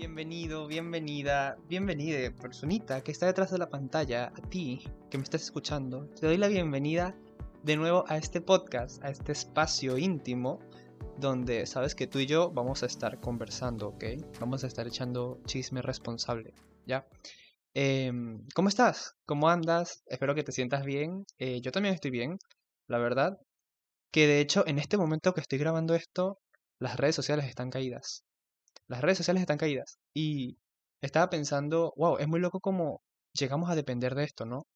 Bienvenido, bienvenida, bienvenida, personita que está detrás de la pantalla, a ti que me estás escuchando. Te doy la bienvenida de nuevo a este podcast, a este espacio íntimo donde sabes que tú y yo vamos a estar conversando, ¿ok? Vamos a estar echando chisme responsable, ¿ya? Em, ¿Cómo estás? ¿Cómo andas? Espero que te sientas bien. Eh, yo también estoy bien, la verdad. Que de hecho, en este momento que estoy grabando esto, las redes sociales están caídas. Las redes sociales están caídas. Y estaba pensando, wow, es muy loco como llegamos a depender de esto, ¿no?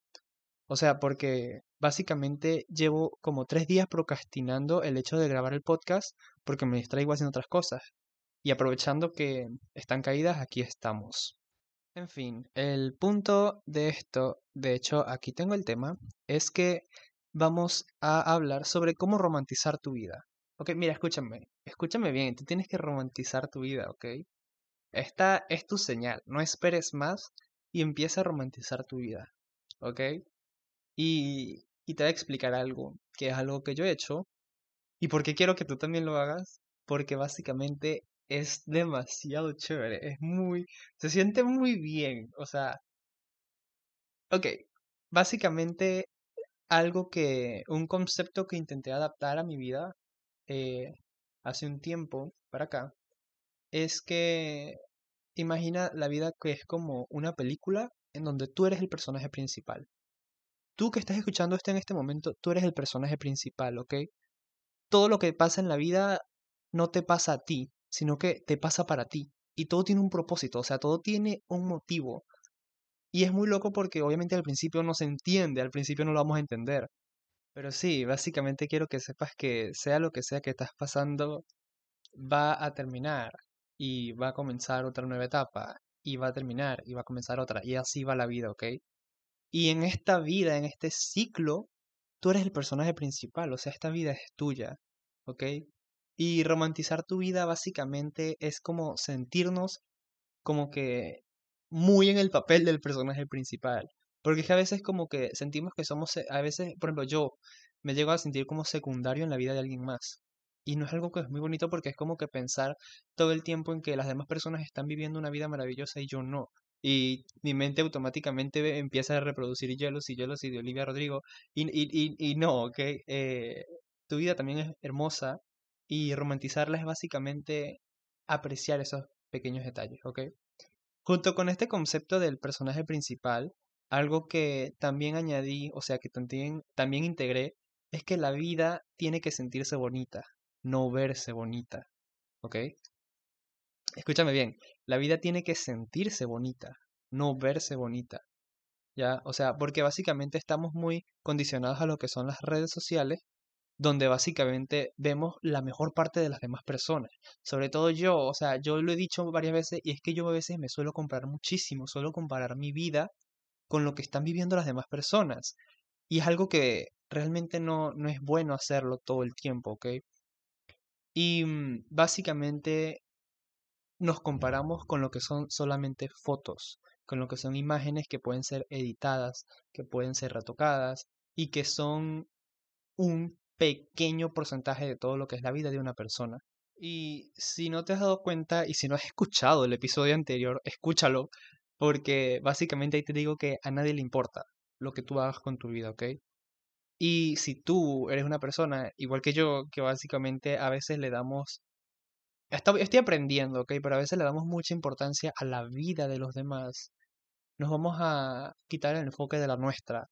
O sea, porque básicamente llevo como tres días procrastinando el hecho de grabar el podcast porque me distraigo haciendo otras cosas. Y aprovechando que están caídas, aquí estamos. En fin, el punto de esto, de hecho aquí tengo el tema, es que vamos a hablar sobre cómo romantizar tu vida. Ok, mira, escúchame, escúchame bien, tú tienes que romantizar tu vida, ¿ok? Esta es tu señal, no esperes más y empieza a romantizar tu vida, ¿ok? Y, y te voy a explicar algo, que es algo que yo he hecho. ¿Y por qué quiero que tú también lo hagas? Porque básicamente es demasiado chévere, es muy, se siente muy bien, o sea, ok, básicamente algo que, un concepto que intenté adaptar a mi vida eh, hace un tiempo para acá, es que imagina la vida que es como una película en donde tú eres el personaje principal. Tú que estás escuchando esto en este momento, tú eres el personaje principal, ¿ok? Todo lo que pasa en la vida no te pasa a ti, sino que te pasa para ti. Y todo tiene un propósito, o sea, todo tiene un motivo. Y es muy loco porque obviamente al principio no se entiende, al principio no lo vamos a entender. Pero sí, básicamente quiero que sepas que sea lo que sea que estás pasando, va a terminar y va a comenzar otra nueva etapa y va a terminar y va a comenzar otra y así va la vida, ¿ok? Y en esta vida, en este ciclo, tú eres el personaje principal, o sea, esta vida es tuya, ¿ok? Y romantizar tu vida básicamente es como sentirnos como que muy en el papel del personaje principal. Porque es que a veces como que sentimos que somos, a veces, por ejemplo, yo me llego a sentir como secundario en la vida de alguien más. Y no es algo que es muy bonito porque es como que pensar todo el tiempo en que las demás personas están viviendo una vida maravillosa y yo no. Y mi mente automáticamente empieza a reproducir Jealous y Jealous y de Olivia Rodrigo. Y, y, y, y no, ¿ok? Eh, tu vida también es hermosa y romantizarla es básicamente apreciar esos pequeños detalles, ¿ok? Junto con este concepto del personaje principal, algo que también añadí, o sea, que también, también integré, es que la vida tiene que sentirse bonita, no verse bonita, ¿ok? Escúchame bien, la vida tiene que sentirse bonita, no verse bonita, ¿ya? O sea, porque básicamente estamos muy condicionados a lo que son las redes sociales donde básicamente vemos la mejor parte de las demás personas. Sobre todo yo, o sea, yo lo he dicho varias veces y es que yo a veces me suelo comparar muchísimo, suelo comparar mi vida con lo que están viviendo las demás personas. Y es algo que realmente no, no es bueno hacerlo todo el tiempo, ¿ok? Y mm, básicamente nos comparamos con lo que son solamente fotos, con lo que son imágenes que pueden ser editadas, que pueden ser retocadas y que son un pequeño porcentaje de todo lo que es la vida de una persona. Y si no te has dado cuenta y si no has escuchado el episodio anterior, escúchalo, porque básicamente ahí te digo que a nadie le importa lo que tú hagas con tu vida, ¿ok? Y si tú eres una persona, igual que yo, que básicamente a veces le damos... Estoy aprendiendo, ¿ok? Pero a veces le damos mucha importancia a la vida de los demás. Nos vamos a quitar el enfoque de la nuestra.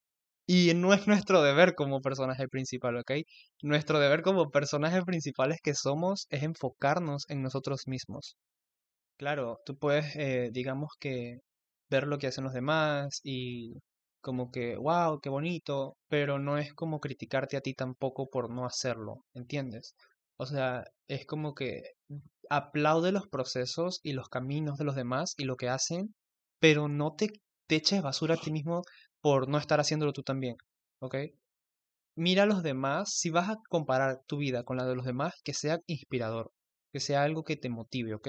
Y no es nuestro deber como personaje principal, ¿ok? Nuestro deber como personajes principales que somos es enfocarnos en nosotros mismos. Claro, tú puedes, eh, digamos que, ver lo que hacen los demás y como que, wow, qué bonito, pero no es como criticarte a ti tampoco por no hacerlo, ¿entiendes? O sea, es como que aplaude los procesos y los caminos de los demás y lo que hacen, pero no te, eches basura a ti mismo por no estar haciéndolo tú también, ¿ok? Mira a los demás, si vas a comparar tu vida con la de los demás, que sea inspirador, que sea algo que te motive, ¿ok?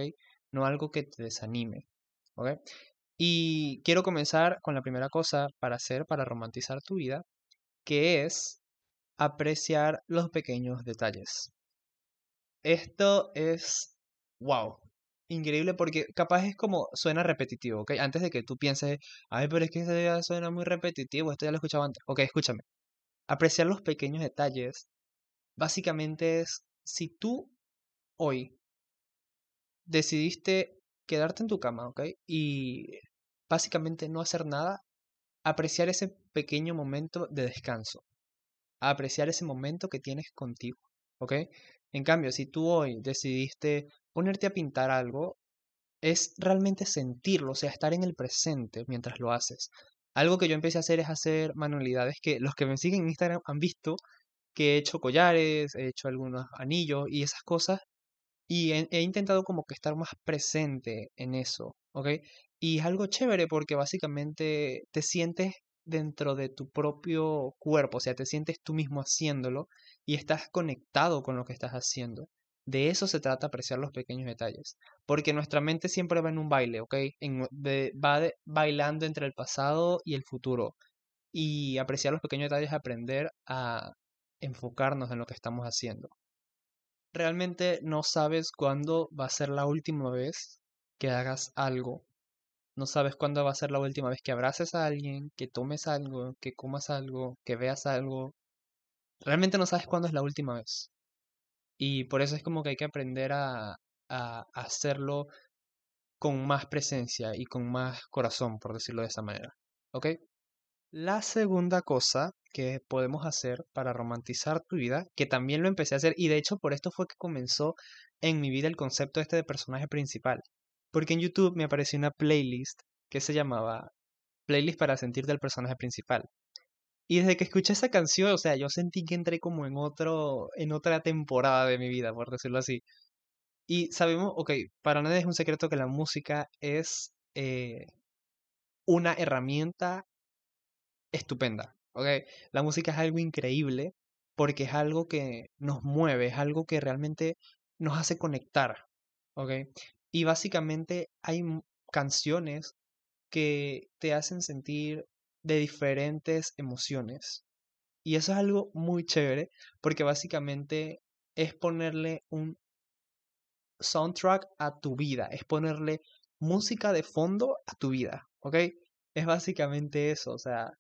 No algo que te desanime, ¿ok? Y quiero comenzar con la primera cosa para hacer, para romantizar tu vida, que es apreciar los pequeños detalles. Esto es, wow, increíble porque capaz es como suena repetitivo, ¿ok? Antes de que tú pienses, ay, pero es que esto ya suena muy repetitivo, esto ya lo he escuchado antes. Ok, escúchame. Apreciar los pequeños detalles, básicamente es, si tú hoy decidiste quedarte en tu cama, ¿ok? Y básicamente no hacer nada, apreciar ese pequeño momento de descanso, apreciar ese momento que tienes contigo, ¿ok? En cambio, si tú hoy decidiste ponerte a pintar algo, es realmente sentirlo, o sea, estar en el presente mientras lo haces. Algo que yo empecé a hacer es hacer manualidades que los que me siguen en Instagram han visto que he hecho collares, he hecho algunos anillos y esas cosas. Y he, he intentado como que estar más presente en eso, Y es algo chévere porque básicamente te sientes dentro de tu propio cuerpo, o sea, te sientes tú mismo haciéndolo y estás conectado con lo que estás haciendo. De eso se trata apreciar los pequeños detalles, porque nuestra mente siempre va en un baile, ¿ok? Va bailando entre el pasado y el futuro. Y apreciar los pequeños detalles es aprender a enfocarnos en lo que estamos haciendo. Realmente no sabes cuándo va a ser la última vez que hagas algo no sabes cuándo va a ser la última vez que abraces a alguien, que tomes algo, que comas algo, que veas algo. Realmente no sabes cuándo es la última vez. Y por eso es como que hay que aprender a, a hacerlo con más presencia y con más corazón, por decirlo de esa manera. ¿Ok? La segunda cosa que podemos hacer para romantizar tu vida, que también lo empecé a hacer y de hecho por esto fue que comenzó en mi vida el concepto este de personaje principal. Porque en YouTube me apareció una playlist que se llamaba Playlist para sentirte el personaje principal. Y desde que escuché esa canción, o sea, yo sentí que entré como en otro, en otra temporada de mi vida, por decirlo así. Y sabemos, ok, para nadie es un secreto que la música es eh, una herramienta estupenda, ok. La música es algo increíble porque es algo que nos mueve, es algo que realmente nos hace conectar, ok. Y básicamente hay canciones que te hacen sentir de diferentes emociones. Y eso es algo muy chévere porque básicamente es ponerle un soundtrack a tu vida, es ponerle música de fondo a tu vida, ¿ok? Es básicamente eso, o sea,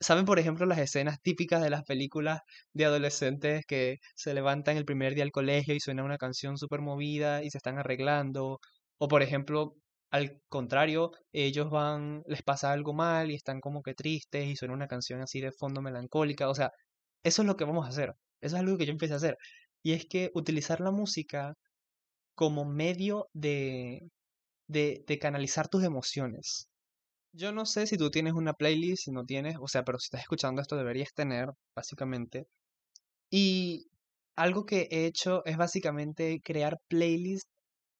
¿saben por ejemplo las escenas típicas de las películas de adolescentes que se levantan el primer día al colegio y suena una canción súper movida y se están arreglando o por ejemplo, al contrario, ellos van, les pasa algo mal y están como que tristes y suena una canción así de fondo melancólica. O sea, eso es lo que vamos a hacer. Eso es algo que yo empecé a hacer. Y es que utilizar la música como medio de, de, de canalizar tus emociones. Yo no sé si tú tienes una playlist, si no tienes, o sea, pero si estás escuchando esto deberías tener, básicamente. Y algo que he hecho es básicamente crear playlists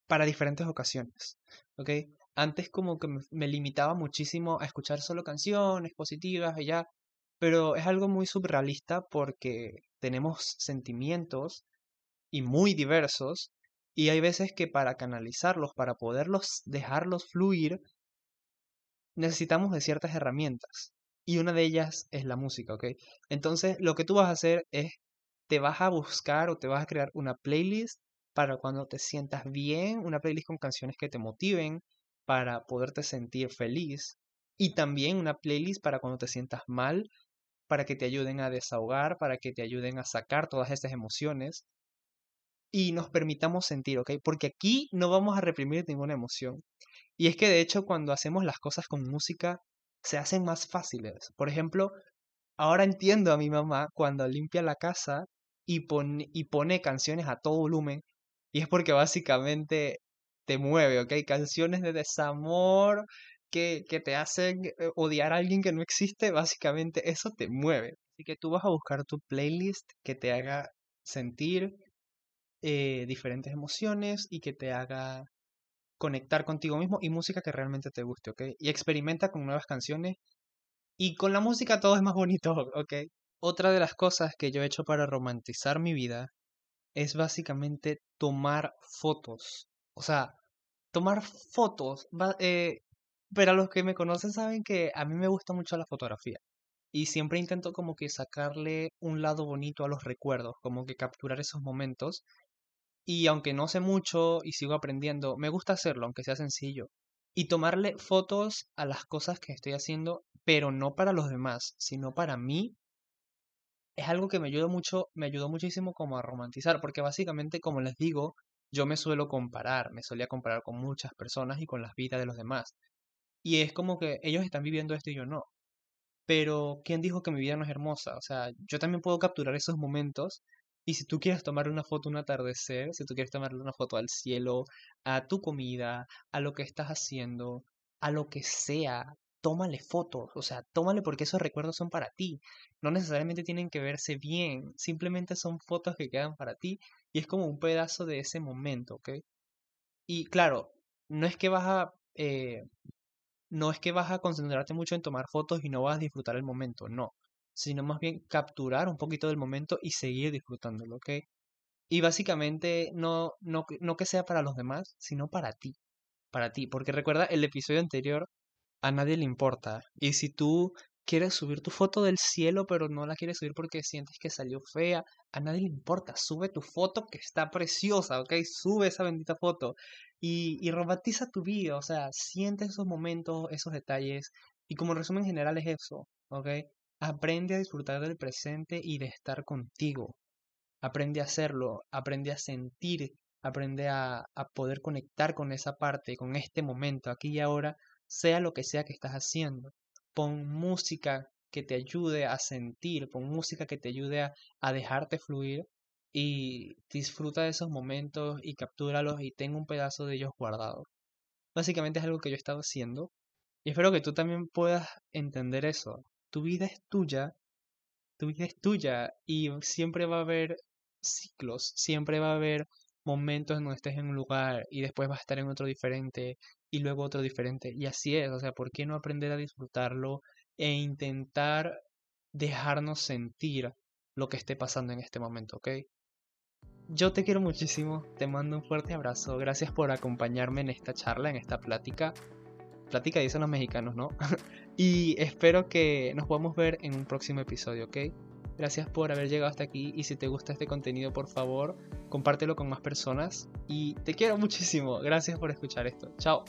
para diferentes ocasiones, ¿ok? Antes como que me, limitaba muchísimo a escuchar solo canciones positivas y ya, pero es algo muy surrealista porque tenemos sentimientos y muy diversos y hay veces que para canalizarlos, para poderlos dejarlos fluir, necesitamos de ciertas herramientas y una de ellas es la música, ¿ok? Entonces lo que tú vas a hacer es, te vas a buscar o te vas a crear una playlist para cuando te sientas bien, una playlist con canciones que te motiven para poderte sentir feliz y también una playlist para cuando te sientas mal, para que te ayuden a desahogar, para que te ayuden a sacar todas estas emociones y nos permitamos sentir, ¿ok? Porque aquí no vamos a reprimir ninguna emoción. Y es que de hecho cuando hacemos las cosas con música se hacen más fáciles. Por ejemplo, ahora entiendo a mi mamá cuando limpia la casa y pone, y pone canciones a todo volumen y es porque básicamente te mueve, ¿ok? Canciones de desamor que, que te hacen eh, odiar a alguien que no existe, básicamente eso te mueve. Así que tú vas a buscar tu playlist que te haga sentir eh, diferentes emociones y que te haga conectar contigo mismo y música que realmente te guste, ¿ok? Y experimenta con nuevas canciones y con la música todo es más bonito, ¿ok? Otra de las cosas que yo he hecho para romantizar mi vida es básicamente tomar fotos. O sea, tomar fotos. Eh, pero los que me conocen saben que a mí me gusta mucho la fotografía. Y siempre intento como que sacarle un lado bonito a los recuerdos, como que capturar esos momentos. Y aunque no sé mucho y sigo aprendiendo, me gusta hacerlo, aunque sea sencillo. Y tomarle fotos a las cosas que estoy haciendo, pero no para los demás, sino para mí, es algo que me ayuda mucho, me ayudó muchísimo como a romantizar, porque básicamente, como les digo, yo me suelo comparar, me solía comparar con muchas personas y con las vidas de los demás. Y es como que ellos están viviendo esto y yo no. Pero, ¿quién dijo que mi vida no es hermosa? O sea, yo también puedo capturar esos momentos. Y si tú quieres tomar una foto un atardecer, si tú quieres tomarle una foto al cielo, a tu comida, a lo que estás haciendo, a lo que sea, tómale fotos. O sea, tómale porque esos recuerdos son para ti. No necesariamente tienen que verse bien, simplemente son fotos que quedan para ti y es como un pedazo de ese momento, ¿ok? Y claro, no es que vas a eh, no es que vas a concentrarte mucho en tomar fotos y no vas a disfrutar el momento, no, sino más bien capturar un poquito del momento y seguir disfrutándolo, ¿ok? Y básicamente no, no, no que sea para los demás, sino para ti, para ti, porque recuerda el episodio anterior, a nadie le importa, y si tú quieres subir tu foto del cielo, pero no la quieres subir porque sientes que salió fea, a nadie le importa, sube tu foto que está preciosa, ¿ok? Sube esa bendita foto y, y romantiza tu vida, o sea, siente esos momentos, esos detalles, y como resumen general es eso, ¿ok? Aprende a disfrutar del presente y de estar contigo. Aprende a hacerlo, aprende a sentir, aprende a, a poder conectar con esa parte, con este momento, aquí y ahora, sea lo que sea que estás haciendo. Pon música que te ayude a sentir, pon música que te ayude a, a dejarte fluir y disfruta de esos momentos y captúralos y tenga un pedazo de ellos guardado. Básicamente es algo que yo he estado haciendo y espero que tú también puedas entender eso. Tu vida es tuya, tu vida es tuya y siempre va a haber ciclos, siempre va a haber momentos en donde estés en un lugar y después vas a estar en otro diferente y luego otro diferente y así es, o sea, ¿por qué no aprender a disfrutarlo e intentar dejarnos sentir lo que esté pasando en este momento, ¿ok? Yo te quiero muchísimo, te mando un fuerte abrazo, gracias por acompañarme en esta charla, en esta plática. Plática dicen los mexicanos, ¿no? y espero que nos podamos ver en un próximo episodio, ¿ok? Gracias por haber llegado hasta aquí y si te gusta este contenido, por favor, compártelo con más personas. Y te quiero muchísimo. Gracias por escuchar esto. Chao.